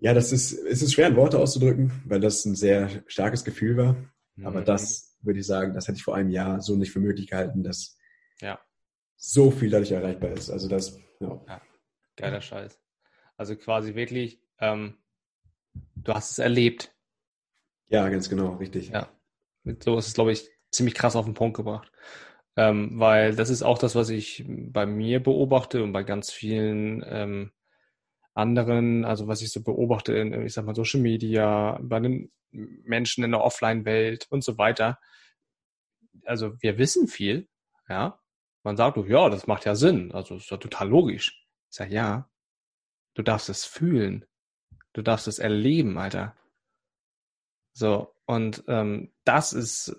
ja, das ist, es ist schwer in Worte auszudrücken, weil das ein sehr starkes Gefühl war. Mhm. Aber das würde ich sagen, das hätte ich vor einem Jahr so nicht für möglich gehalten, dass ja. so viel dadurch erreichbar ist. Also das, ja. ja. Geiler Scheiß. Also quasi wirklich, ähm, du hast es erlebt. Ja, ganz genau, richtig. Ja. So ist es, glaube ich, ziemlich krass auf den Punkt gebracht. Ähm, weil das ist auch das, was ich bei mir beobachte und bei ganz vielen ähm, anderen, also was ich so beobachte in, ich sag mal, Social Media, bei den Menschen in der Offline-Welt und so weiter. Also wir wissen viel, ja. Man sagt, ja, das macht ja Sinn, also ist ja total logisch. Ich sage, ja, du darfst es fühlen. Du darfst es erleben, Alter. So, und ähm, das ist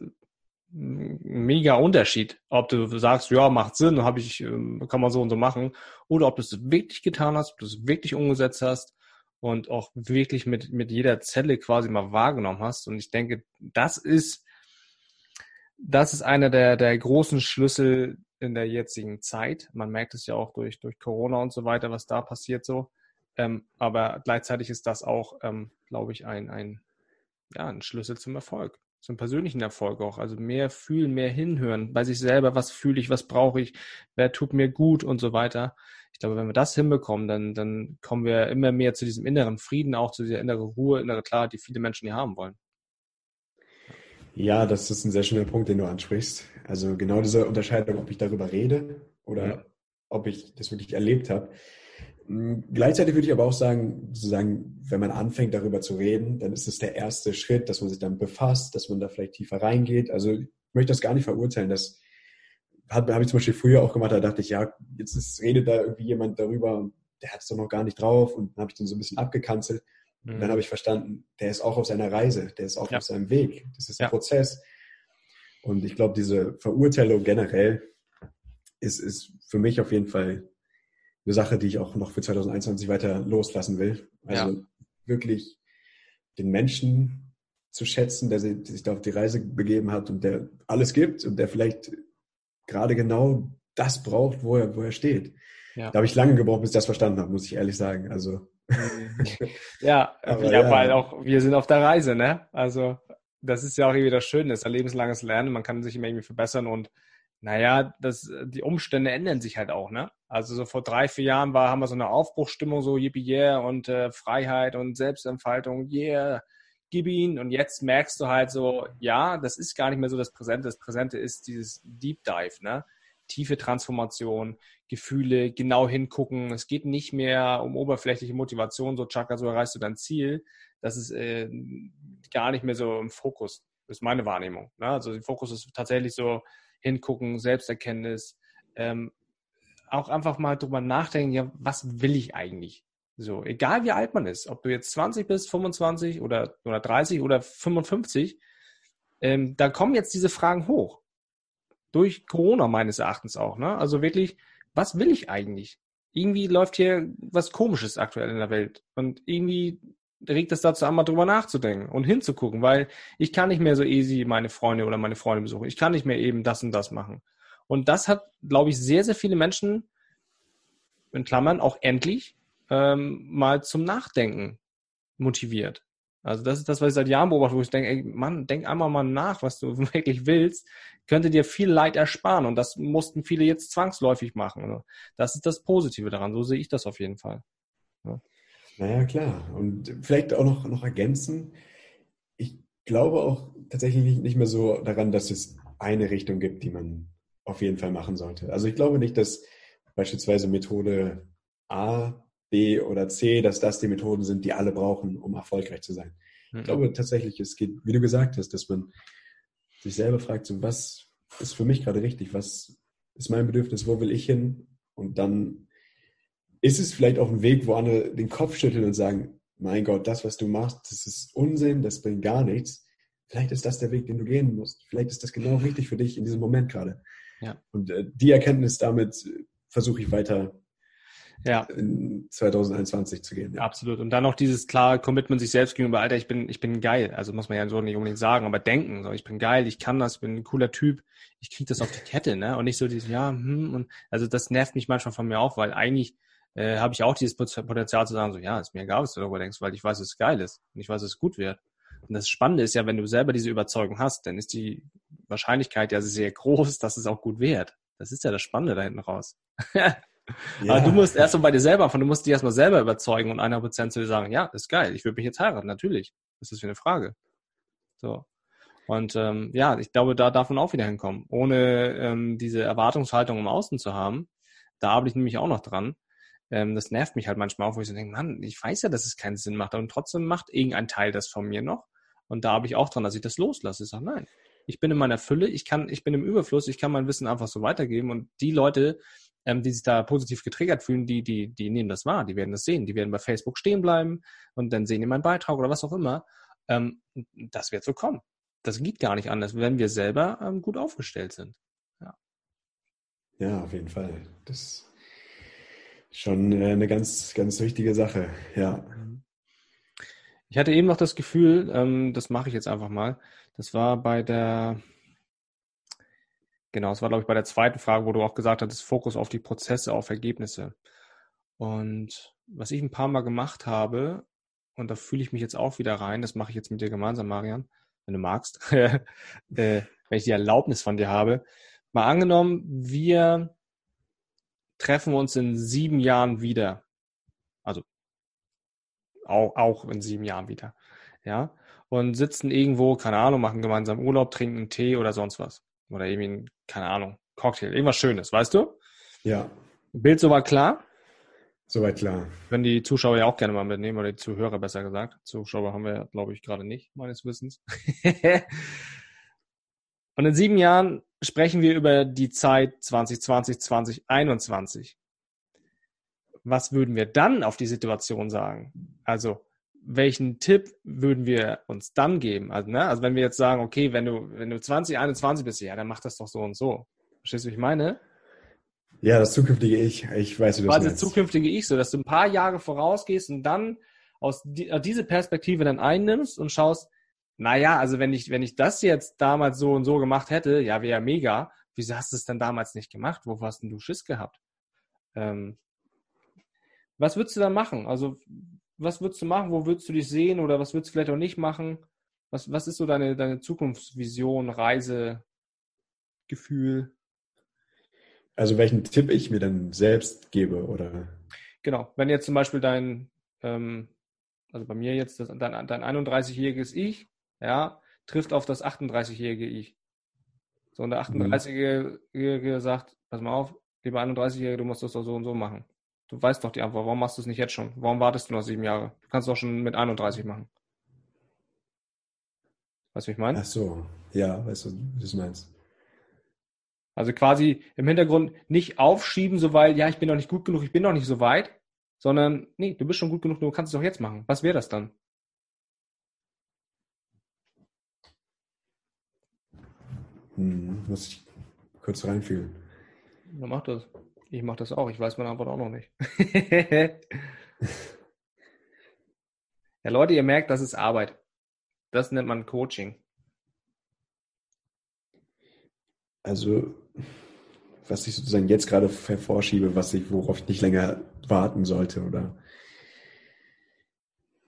mega Unterschied, ob du sagst, ja, macht Sinn, habe ich, ähm, kann man so und so machen, oder ob du es wirklich getan hast, ob du es wirklich umgesetzt hast und auch wirklich mit, mit jeder Zelle quasi mal wahrgenommen hast. Und ich denke, das ist, das ist einer der, der großen Schlüssel, in der jetzigen Zeit. Man merkt es ja auch durch, durch Corona und so weiter, was da passiert so. Ähm, aber gleichzeitig ist das auch, ähm, glaube ich, ein, ein, ja, ein Schlüssel zum Erfolg, zum persönlichen Erfolg auch. Also mehr fühlen, mehr hinhören bei sich selber, was fühle ich, was brauche ich, wer tut mir gut und so weiter. Ich glaube, wenn wir das hinbekommen, dann, dann kommen wir immer mehr zu diesem inneren Frieden, auch zu dieser inneren Ruhe, innere Klarheit, die viele Menschen hier haben wollen. Ja, das ist ein sehr schöner Punkt, den du ansprichst. Also genau diese Unterscheidung, ob ich darüber rede oder ja. ob ich das wirklich erlebt habe. Hm, gleichzeitig würde ich aber auch sagen, sozusagen, wenn man anfängt darüber zu reden, dann ist es der erste Schritt, dass man sich dann befasst, dass man da vielleicht tiefer reingeht. Also ich möchte das gar nicht verurteilen. Das habe hab ich zum Beispiel früher auch gemacht, da dachte ich, ja, jetzt ist, redet da irgendwie jemand darüber und der hat es doch noch gar nicht drauf und dann habe ich den so ein bisschen abgekanzelt. Mhm. Und dann habe ich verstanden, der ist auch auf seiner Reise, der ist auch ja. auf seinem Weg. Das ist ein ja. Prozess. Und ich glaube, diese Verurteilung generell ist, ist für mich auf jeden Fall eine Sache, die ich auch noch für 2021 weiter loslassen will. Also ja. wirklich den Menschen zu schätzen, der sich da auf die Reise begeben hat und der alles gibt und der vielleicht gerade genau das braucht, wo er, wo er steht. Ja. Da habe ich lange gebraucht, bis ich das verstanden habe, muss ich ehrlich sagen. Also (laughs) ja, (laughs) Aber ja, weil auch wir sind auf der Reise, ne? Also das ist ja auch irgendwie das Schöne, das ist ein lebenslanges Lernen, man kann sich immer irgendwie verbessern und naja, das, die Umstände ändern sich halt auch, ne? Also so vor drei, vier Jahren war, haben wir so eine Aufbruchsstimmung, so yippie yeah und äh, Freiheit und Selbstentfaltung, yeah, gib ihn. Und jetzt merkst du halt so, ja, das ist gar nicht mehr so das Präsente. Das Präsente ist dieses Deep Dive, ne? Tiefe Transformation, Gefühle, genau hingucken. Es geht nicht mehr um oberflächliche Motivation, so Chaka, so erreichst du dein Ziel. Das ist äh, gar nicht mehr so im Fokus. Das ist meine Wahrnehmung. Ne? Also der Fokus ist tatsächlich so hingucken, Selbsterkenntnis, ähm, auch einfach mal drüber nachdenken, ja, was will ich eigentlich? So, egal wie alt man ist, ob du jetzt 20 bist, 25 oder, oder 30 oder 55, ähm, da kommen jetzt diese Fragen hoch. Durch Corona meines Erachtens auch. Ne? Also wirklich, was will ich eigentlich? Irgendwie läuft hier was Komisches aktuell in der Welt. Und irgendwie regt es dazu an, mal drüber nachzudenken und hinzugucken, weil ich kann nicht mehr so easy meine Freunde oder meine Freunde besuchen. Ich kann nicht mehr eben das und das machen. Und das hat, glaube ich, sehr, sehr viele Menschen, in Klammern, auch endlich ähm, mal zum Nachdenken motiviert. Also das ist das, was ich seit Jahren beobachte, wo ich denke, ey, Mann, denk einmal mal nach, was du (laughs) wirklich willst, könnte dir viel Leid ersparen und das mussten viele jetzt zwangsläufig machen. Das ist das Positive daran, so sehe ich das auf jeden Fall. Ja. Naja, klar. Und vielleicht auch noch, noch ergänzen, ich glaube auch tatsächlich nicht mehr so daran, dass es eine Richtung gibt, die man auf jeden Fall machen sollte. Also ich glaube nicht, dass beispielsweise Methode A B oder C, dass das die Methoden sind, die alle brauchen, um erfolgreich zu sein. Mhm. Ich glaube tatsächlich, es geht, wie du gesagt hast, dass man sich selber fragt, so, was ist für mich gerade richtig? Was ist mein Bedürfnis? Wo will ich hin? Und dann ist es vielleicht auch ein Weg, wo andere den Kopf schütteln und sagen, mein Gott, das, was du machst, das ist Unsinn, das bringt gar nichts. Vielleicht ist das der Weg, den du gehen musst. Vielleicht ist das genau richtig für dich in diesem Moment gerade. Ja. Und äh, die Erkenntnis damit versuche ich weiter ja. in 2021 zu gehen. Ja. Absolut. Und dann noch dieses klare Commitment sich selbst gegenüber, Alter, ich bin, ich bin geil. Also muss man ja so nicht unbedingt sagen, aber denken, so, ich bin geil, ich kann das, ich bin ein cooler Typ, ich kriege das auf die Kette, ne? Und nicht so dieses, ja, hm, und also das nervt mich manchmal von mir auch, weil eigentlich äh, habe ich auch dieses Potenzial zu sagen, so, ja, ist mir egal, was du darüber denkst, weil ich weiß, dass es geil ist und ich weiß, dass es gut wird. Und das Spannende ist ja, wenn du selber diese Überzeugung hast, dann ist die Wahrscheinlichkeit ja sehr groß, dass es auch gut wird. Das ist ja das Spannende da hinten raus. Ja. (laughs) Aber du musst erst mal bei dir selber von, du musst dich erstmal selber überzeugen und einer Prozent zu dir sagen, ja, ist geil, ich würde mich jetzt heiraten, natürlich. Das ist für eine Frage. So. Und ähm, ja, ich glaube, da darf man auch wieder hinkommen. Ohne ähm, diese Erwartungshaltung im Außen zu haben, da arbeite ich nämlich auch noch dran. Ähm, das nervt mich halt manchmal auch, wo ich so denke, Mann, ich weiß ja, dass es keinen Sinn macht, und trotzdem macht irgendein Teil das von mir noch. Und da habe ich auch dran, dass ich das loslasse. Ich sage, nein, ich bin in meiner Fülle, ich kann, ich bin im Überfluss, ich kann mein Wissen einfach so weitergeben. Und die Leute, ähm, die sich da positiv getriggert fühlen, die, die, die nehmen das wahr, die werden das sehen, die werden bei Facebook stehen bleiben und dann sehen die meinen Beitrag oder was auch immer. Ähm, das wird so kommen. Das geht gar nicht anders, wenn wir selber ähm, gut aufgestellt sind. Ja. ja, auf jeden Fall. Das schon äh, eine ganz, ganz wichtige Sache. Ja. Ich hatte eben noch das Gefühl, ähm, das mache ich jetzt einfach mal. Das war bei der Genau, es war, glaube ich, bei der zweiten Frage, wo du auch gesagt hattest, Fokus auf die Prozesse, auf Ergebnisse. Und was ich ein paar Mal gemacht habe, und da fühle ich mich jetzt auch wieder rein, das mache ich jetzt mit dir gemeinsam, Marian, wenn du magst, (laughs) äh, wenn ich die Erlaubnis von dir habe. Mal angenommen, wir treffen uns in sieben Jahren wieder. Also auch, auch in sieben Jahren wieder. Ja. Und sitzen irgendwo, keine Ahnung, machen gemeinsam Urlaub, trinken einen Tee oder sonst was. Oder irgendwie, keine Ahnung, Cocktail, irgendwas Schönes, weißt du? Ja. Bild soweit klar? Soweit klar. Wenn die Zuschauer ja auch gerne mal mitnehmen, oder die Zuhörer besser gesagt. Zuschauer haben wir, glaube ich, gerade nicht, meines Wissens. (laughs) Und in sieben Jahren sprechen wir über die Zeit 2020, 2021. Was würden wir dann auf die Situation sagen? Also, welchen Tipp würden wir uns dann geben? Also, ne? also wenn wir jetzt sagen, okay, wenn du, wenn du 2021 bist, ja, dann mach das doch so und so. Verstehst du, wie ich meine? Ja, das zukünftige Ich. Ich weiß, wie das Quasi das zukünftige Ich, so dass du ein paar Jahre vorausgehst und dann aus die, diese Perspektive dann einnimmst und schaust, naja, also wenn ich, wenn ich das jetzt damals so und so gemacht hätte, ja, wäre ja mega. Wieso hast du es dann damals nicht gemacht? Wovor hast denn du Schiss gehabt? Ähm, was würdest du dann machen? Also, was würdest du machen? Wo würdest du dich sehen? Oder was würdest du vielleicht auch nicht machen? Was, was ist so deine, deine Zukunftsvision, Reise, Gefühl? Also welchen Tipp ich mir dann selbst gebe, oder? Genau, wenn jetzt zum Beispiel dein, ähm, also bei mir jetzt das, dein, dein 31-jähriges Ich, ja, trifft auf das 38-jährige Ich. So, und der 38-jährige mhm. sagt, pass mal auf, lieber 31-jährige, du musst das doch so und so machen. Du weißt doch die Antwort, warum machst du es nicht jetzt schon? Warum wartest du noch sieben Jahre? Du kannst doch schon mit 31 machen. Weißt du, wie ich meine? Ach so, ja, weißt du, was du meinst. Also quasi im Hintergrund nicht aufschieben, so weil, ja, ich bin noch nicht gut genug, ich bin noch nicht so weit, sondern, nee, du bist schon gut genug, du kannst es doch jetzt machen. Was wäre das dann? Hm, muss ich kurz reinfühlen. Ja, mach das. Ich mach das auch. Ich weiß meine Antwort auch noch nicht. (laughs) ja, Leute, ihr merkt, das ist Arbeit. Das nennt man Coaching. Also was ich sozusagen jetzt gerade hervorschiebe, was ich, worauf ich nicht länger warten sollte, oder?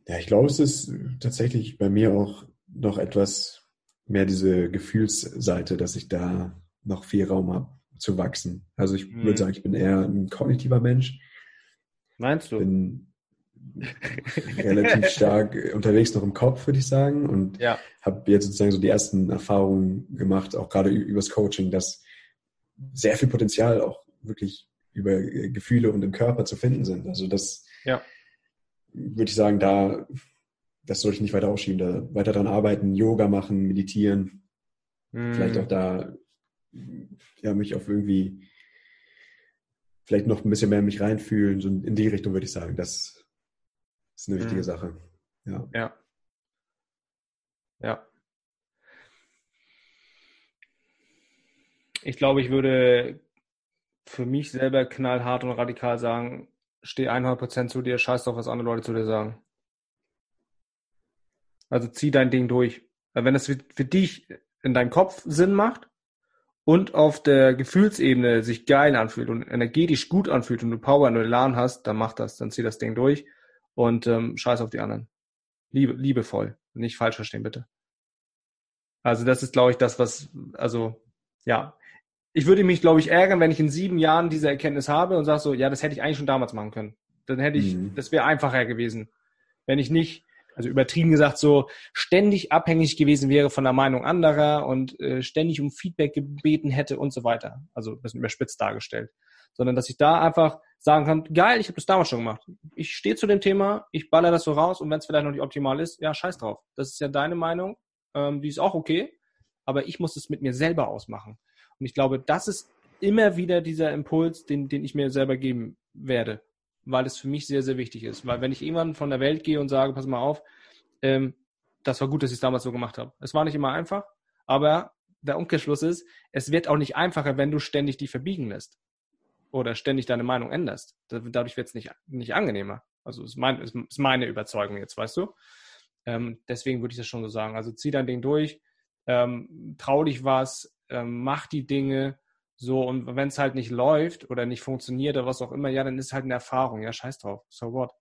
Ja, ich glaube, es ist tatsächlich bei mir auch noch etwas mehr diese Gefühlsseite, dass ich da noch viel Raum habe zu wachsen. Also ich mhm. würde sagen, ich bin eher ein kognitiver Mensch. Meinst du? Bin (laughs) relativ stark unterwegs noch im Kopf, würde ich sagen. Und ja. habe jetzt sozusagen so die ersten Erfahrungen gemacht, auch gerade übers Coaching, dass sehr viel Potenzial auch wirklich über Gefühle und im Körper zu finden sind. Also das ja. würde ich sagen, da das sollte ich nicht weiter ausschieben, da weiter dran arbeiten, Yoga machen, meditieren, mm. vielleicht auch da ja mich auf irgendwie vielleicht noch ein bisschen mehr in mich reinfühlen, so in die Richtung würde ich sagen, das ist eine wichtige mm. Sache. Ja. Ja. Ja. Ich glaube, ich würde für mich selber knallhart und radikal sagen, steh 100% zu dir, scheiß doch, was andere Leute zu dir sagen. Also zieh dein Ding durch. Weil wenn es für, für dich in deinem Kopf Sinn macht und auf der Gefühlsebene sich geil anfühlt und energetisch gut anfühlt und du Power und Elan hast, dann mach das, dann zieh das Ding durch und ähm, scheiß auf die anderen. Liebe, liebevoll. Nicht falsch verstehen, bitte. Also das ist, glaube ich, das, was, also ja, ich würde mich, glaube ich, ärgern, wenn ich in sieben Jahren diese Erkenntnis habe und sage so, ja, das hätte ich eigentlich schon damals machen können. Dann hätte ich, mhm. das wäre einfacher gewesen. Wenn ich nicht, also übertrieben gesagt, so ständig abhängig gewesen wäre von der Meinung anderer und äh, ständig um Feedback gebeten hätte und so weiter. Also ein bisschen überspitzt dargestellt. Sondern dass ich da einfach sagen kann, geil, ich habe das damals schon gemacht. Ich stehe zu dem Thema, ich baller das so raus und wenn es vielleicht noch nicht optimal ist, ja, scheiß drauf. Das ist ja deine Meinung, ähm, die ist auch okay, aber ich muss es mit mir selber ausmachen. Und ich glaube, das ist immer wieder dieser Impuls, den, den ich mir selber geben werde, weil es für mich sehr, sehr wichtig ist. Weil wenn ich irgendwann von der Welt gehe und sage, pass mal auf, ähm, das war gut, dass ich es damals so gemacht habe. Es war nicht immer einfach, aber der Umkehrschluss ist, es wird auch nicht einfacher, wenn du ständig dich verbiegen lässt oder ständig deine Meinung änderst. Dadurch wird es nicht, nicht angenehmer. Also ist, mein, ist, meine Überzeugung jetzt, weißt du? Ähm, deswegen würde ich das schon so sagen. Also zieh dein Ding durch, ähm, trau dich was, äh, mach die Dinge so und wenn es halt nicht läuft oder nicht funktioniert oder was auch immer, ja, dann ist halt eine Erfahrung, ja, scheiß drauf, so what.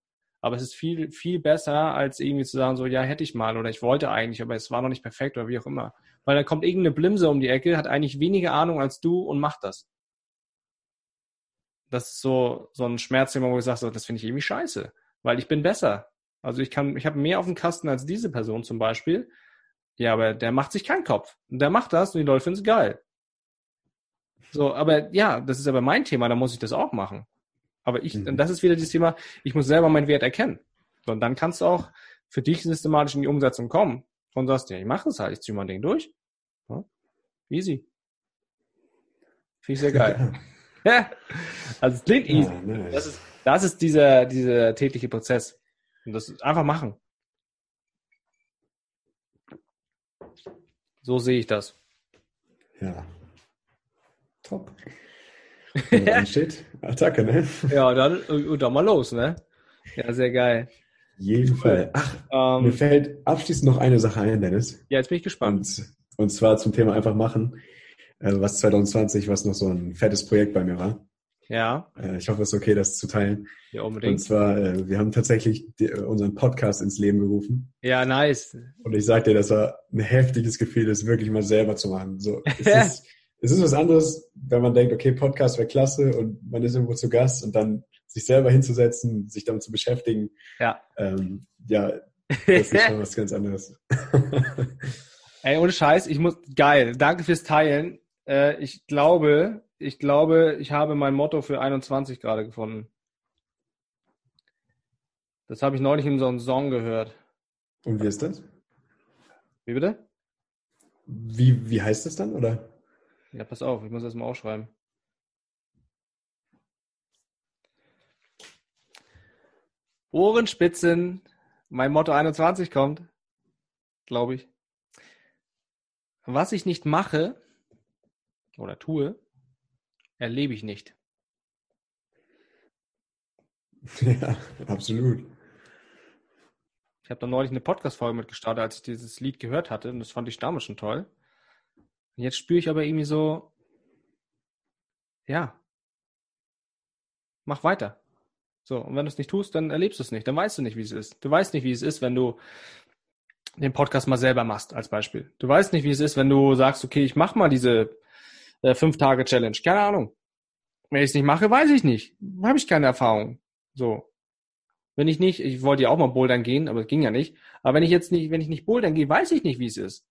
Aber es ist viel, viel besser, als irgendwie zu sagen, so, ja, hätte ich mal oder ich wollte eigentlich, aber es war noch nicht perfekt oder wie auch immer. Weil dann kommt irgendeine Blimse um die Ecke, hat eigentlich weniger Ahnung als du und macht das. Das ist so, so ein Schmerzthema, wo ich sage, so, das finde ich irgendwie scheiße, weil ich bin besser. Also ich kann, ich habe mehr auf dem Kasten als diese Person zum Beispiel. Ja, aber der macht sich keinen Kopf. Und der macht das und die Leute finden es geil. So, aber ja, das ist aber mein Thema, da muss ich das auch machen. Aber ich, mhm. das ist wieder dieses Thema, ich muss selber meinen Wert erkennen. So, und dann kannst du auch für dich systematisch in die Umsetzung kommen und sagst, ja, ich mache es halt, ich ziehe mein Ding durch. Ja, easy. Finde ich sehr geil. (laughs) ja. Also es klingt easy. Ja, nice. Das ist, das ist dieser, dieser tägliche Prozess. Und das ist einfach machen. So sehe ich das. Ja. Top. (laughs) Und dann steht Attacke, ne? Ja, dann, und dann mal los, ne? Ja, sehr geil. Jeden Fall. Ach, ähm, mir fällt abschließend noch eine Sache ein, Dennis. Ja, jetzt bin ich gespannt. Und, und zwar zum Thema einfach machen, äh, was 2020, was noch so ein fettes Projekt bei mir war. Ja. Äh, ich hoffe, es ist okay, das zu teilen. Ja, unbedingt. Und zwar, äh, wir haben tatsächlich unseren Podcast ins Leben gerufen. Ja, nice. Und ich sag dir, das war ein heftiges Gefühl, das wirklich mal selber zu machen. So, es (laughs) ist, es ist was anderes, wenn man denkt, okay, Podcast wäre klasse und man ist irgendwo zu Gast und dann sich selber hinzusetzen, sich damit zu beschäftigen. Ja. Ähm, ja, das ist schon (laughs) was ganz anderes. (laughs) Ey, ohne Scheiß, ich muss, geil, danke fürs Teilen. Äh, ich glaube, ich glaube, ich habe mein Motto für 21 gerade gefunden. Das habe ich neulich in so einem Song gehört. Und wie ist das? Wie bitte? Wie, wie heißt das dann, oder? Ja, pass auf, ich muss das mal aufschreiben. Ohrenspitzen, mein Motto 21 kommt, glaube ich. Was ich nicht mache oder tue, erlebe ich nicht. (laughs) Ja, absolut. Ich habe da neulich eine Podcast-Folge mitgestartet, als ich dieses Lied gehört hatte und das fand ich damals schon toll. Und jetzt spüre ich aber irgendwie so, ja, mach weiter. So, und wenn du es nicht tust, dann erlebst du es nicht. Dann weißt du nicht, wie es ist. Du weißt nicht, wie es ist, wenn du den Podcast mal selber machst, als Beispiel. Du weißt nicht, wie es ist, wenn du sagst, okay, ich mach mal diese äh, fünf Tage Challenge. Keine Ahnung. Wenn ich es nicht mache, weiß ich nicht. Habe ich keine Erfahrung. So. Wenn ich nicht, ich wollte ja auch mal bouldern gehen, aber es ging ja nicht. Aber wenn ich jetzt nicht, wenn ich nicht bouldern gehe, weiß ich nicht, wie es ist.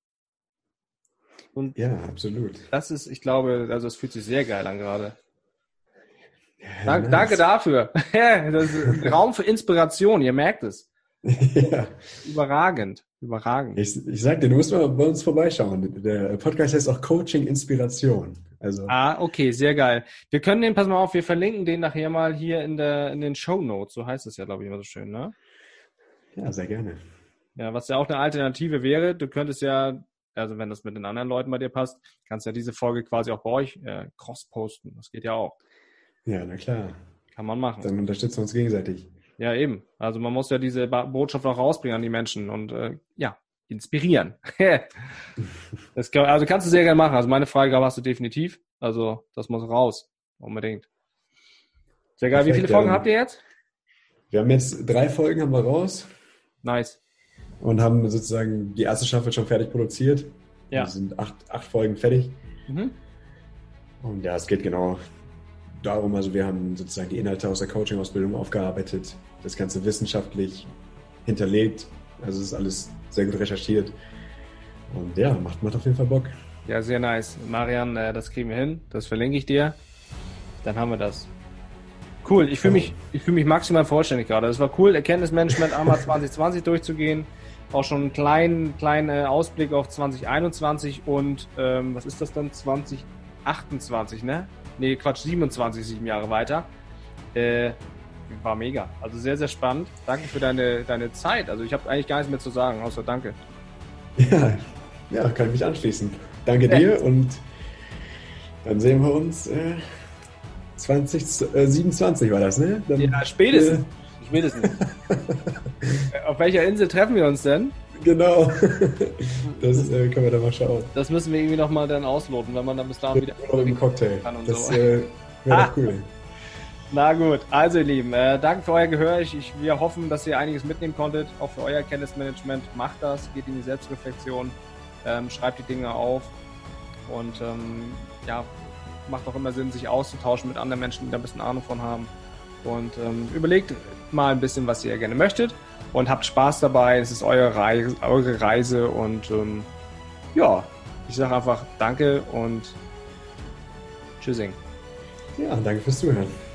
Und ja, absolut. Das ist, ich glaube, also es fühlt sich sehr geil an gerade. Ja, Dank, nice. Danke dafür. (laughs) das ist ein Raum für Inspiration, ihr merkt es. (laughs) Ja. Überragend, überragend. Ich, ich sag dir, du musst mal bei uns vorbeischauen. Der Podcast heißt auch Coaching Inspiration. Also. Ah, okay, sehr geil. Wir können den, pass mal auf, wir verlinken den nachher mal hier in der in den Show Notes. So heißt es ja, glaube ich, immer so schön, ne? Ja, sehr gerne. Ja, was ja auch eine Alternative wäre, du könntest ja also wenn das mit den anderen Leuten bei dir passt, kannst du ja diese Folge quasi auch bei euch äh, cross-posten. Das geht ja auch. Ja, na klar. Kann man machen. Dann unterstützen wir uns gegenseitig. Ja, eben. Also man muss ja diese Botschaft auch rausbringen an die Menschen und äh, ja, inspirieren. (laughs) das kann, also kannst du sehr gerne machen. Also meine Freigabe hast du definitiv. Also das muss raus. Unbedingt. Sehr geil. Perfekt, Wie viele Folgen ja. habt ihr jetzt? Wir haben jetzt drei Folgen haben wir raus. Nice und haben sozusagen die erste Staffel schon fertig produziert. Ja. Es sind acht, acht Folgen fertig. Mhm. Und ja, es geht genau darum, also wir haben sozusagen die Inhalte aus der Coaching-Ausbildung aufgearbeitet, das Ganze wissenschaftlich hinterlegt. Also es ist alles sehr gut recherchiert. Und ja, macht, macht auf jeden Fall Bock. Ja, sehr nice. Marian, äh, das kriegen wir hin. Das verlinke ich dir. Dann haben wir das. Cool, ich fühle mich, ich fühl mich maximal vollständig gerade. Es war cool, Erkenntnismanagement (laughs) einmal 2020 durchzugehen auch schon einen kleinen, kleinen äh, Ausblick auf 2021 und ähm, was ist das dann? 2028, ne? Ne, Quatsch, 27, sieben Jahre weiter. Äh, war mega. Also sehr, sehr spannend. Danke für deine, deine Zeit. Also ich habe eigentlich gar nichts mehr zu sagen, außer danke. Ja, ja kann ich mich anschließen. Danke ja. dir und dann sehen wir uns äh, 2027 äh, war das, ne? Dann, ja, spätestens. Äh, Spätestens. (laughs) Auf welcher Insel treffen wir uns denn? Genau. (laughs) Das äh, können wir dann mal schauen. Das müssen wir irgendwie nochmal dann ausloten, wenn man dann bis dahin wieder. Oder im Cocktail. Kann und das so. äh, wäre doch cool. (laughs) Na gut, also ihr Lieben, äh, danke für euer Gehör. Ich, ich, wir hoffen, dass ihr einiges mitnehmen konntet, auch für euer Kenntnismanagement. Macht das, geht in die Selbstreflexion, ähm, schreibt die Dinge auf und ähm, ja, macht auch immer Sinn, sich auszutauschen mit anderen Menschen, die da ein bisschen Ahnung von haben. Und ähm, überlegt mal ein bisschen, was ihr gerne möchtet und habt Spaß dabei. Es ist eure Reise, eure Reise und ähm, ja, ich sage einfach Danke und Tschüssing. Ja, danke fürs Zuhören.